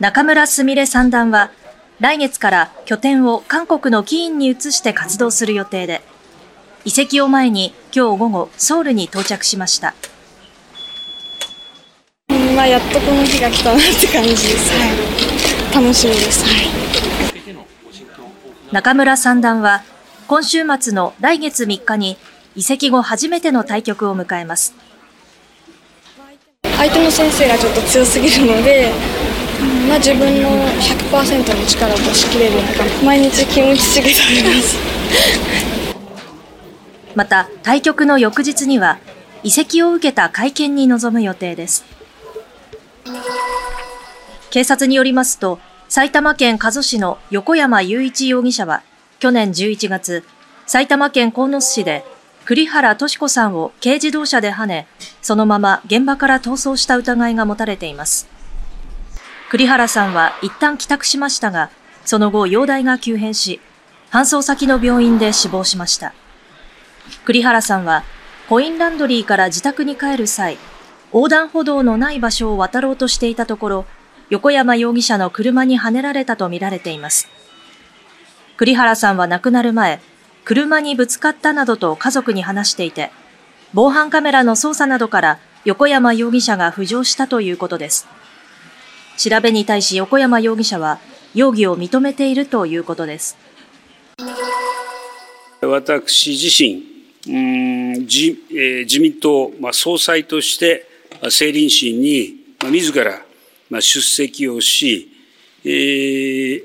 中村すみれ三段は、来月から拠点を韓国のキーンに移して活動する予定で、移籍を前に今日午後、ソウルに到着しました。まあ、やっとこの日が来たなって感じです。はい、楽しみです。はい、中村三段は、今週末の来月3日に移籍後初めての対局を迎えます。相手の先生がちょっと強すぎるので、まあ、自分の100%の力を出し切れるのか毎日キムチチゲ食べます。また対局の翌日には移籍を受けた会見に臨む予定です。警察によりますと埼玉県加須市の横山雄一容疑者は去年11月埼玉県鴻巣市で栗原敏子さんを軽自動車で跳ねそのまま現場から逃走した疑いが持たれています。栗原さんは一旦帰宅しましたが、その後容体が急変し、搬送先の病院で死亡しました。栗原さんはコインランドリーから自宅に帰る際、横断歩道のない場所を渡ろうとしていたところ、横山容疑者の車にはねられたとみられています。栗原さんは亡くなる前、車にぶつかったなどと家族に話していて、防犯カメラの捜査などから横山容疑者が浮上したということです。調べに対し横山容疑者は容疑を認めているということです。私自身、うん自えー、自民党、まあ、総裁として政倫審に、まあ、自ら、まあ、出席をし、えー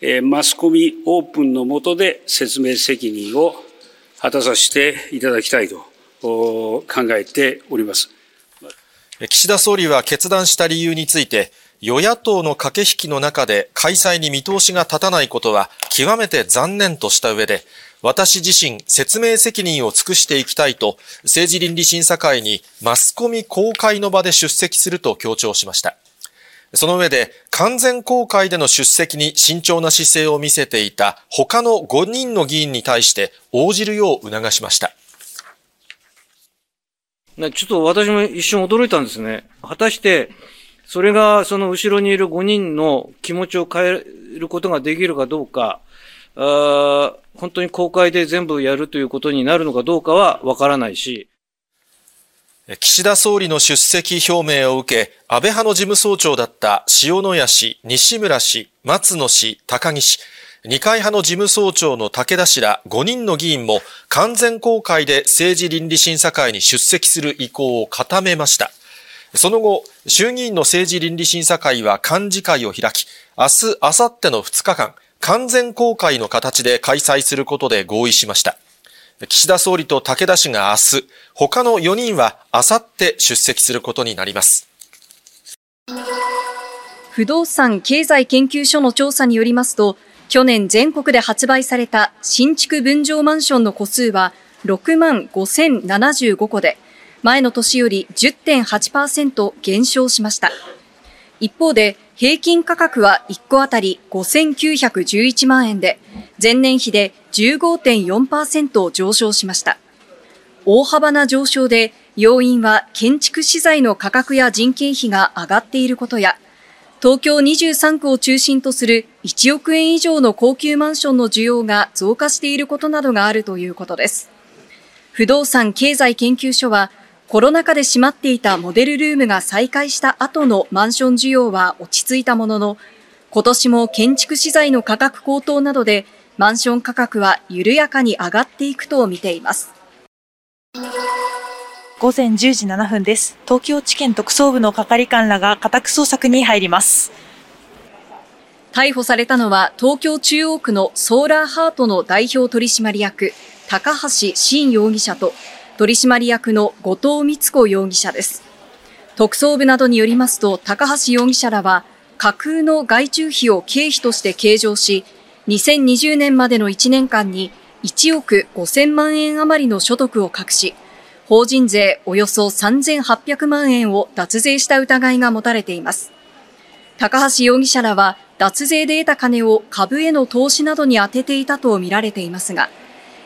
えー、マスコミオープンの下で説明責任を果たさせていただきたいと考えております。岸田総理は決断した理由について、与野党の駆け引きの中で開催に見通しが立たないことは極めて残念とした上で、私自身説明責任を尽くしていきたいと政治倫理審査会にマスコミ公開の場で出席すると強調しました。その上で完全公開での出席に慎重な姿勢を見せていた他の5人の議員に対して応じるよう促しました。ちょっと私も一瞬驚いたんですね。果たしてそれがその後ろにいる5人の気持ちを変えることができるかどうか、あ本当に公開で全部やるということになるのかどうかはわからないし。岸田総理の出席表明を受け、安倍派の事務総長だった塩谷氏、西村氏、松野氏、高木氏、二階派の事務総長の武田氏ら5人の議員も完全公開で政治倫理審査会に出席する意向を固めました。その後、衆議院の政治倫理審査会は幹事会を開き、明日、明後日の2日間、完全公開の形で開催することで合意しました。岸田総理と武田氏が明日、他の4人は明後日出席することになります。不動産経済研究所の調査によりますと、去年全国で発売された新築分譲マンションの戸数は6万5075戸で、前の年より10.8%減少しました。一方で、平均価格は1戸当たり5911万円で、前年比で15.4%上昇しました。大幅な上昇で、要因は建築資材の価格や人件費が上がっていることや、東京23区を中心とする1億円以上の高級マンションの需要が増加していることなどがあるということです。不動産経済研究所は、コロナ禍で閉まっていたモデルルームが再開した後のマンション需要は落ち着いたものの、今年も建築資材の価格高騰などでマンション価格は緩やかに上がっていくと見ています。午前10時7分です。東京地検特捜部の係官らが家宅捜索に入ります。逮捕されたのは東京中央区のソーラーハートの代表取締役、高橋真容疑者と取締役の後藤光子容疑者です。特捜部などによりますと、高橋容疑者らは、架空の外注費を経費として計上し、2020年までの1年間に1億5000万円余りの所得を隠し、法人税およそ3800万円を脱税した疑いが持たれています。高橋容疑者らは脱税で得た金を株への投資などに充てていたとみられていますが、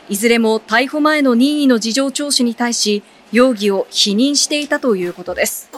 いずれも逮捕前の任意の事情聴取に対し、容疑を否認していたということです。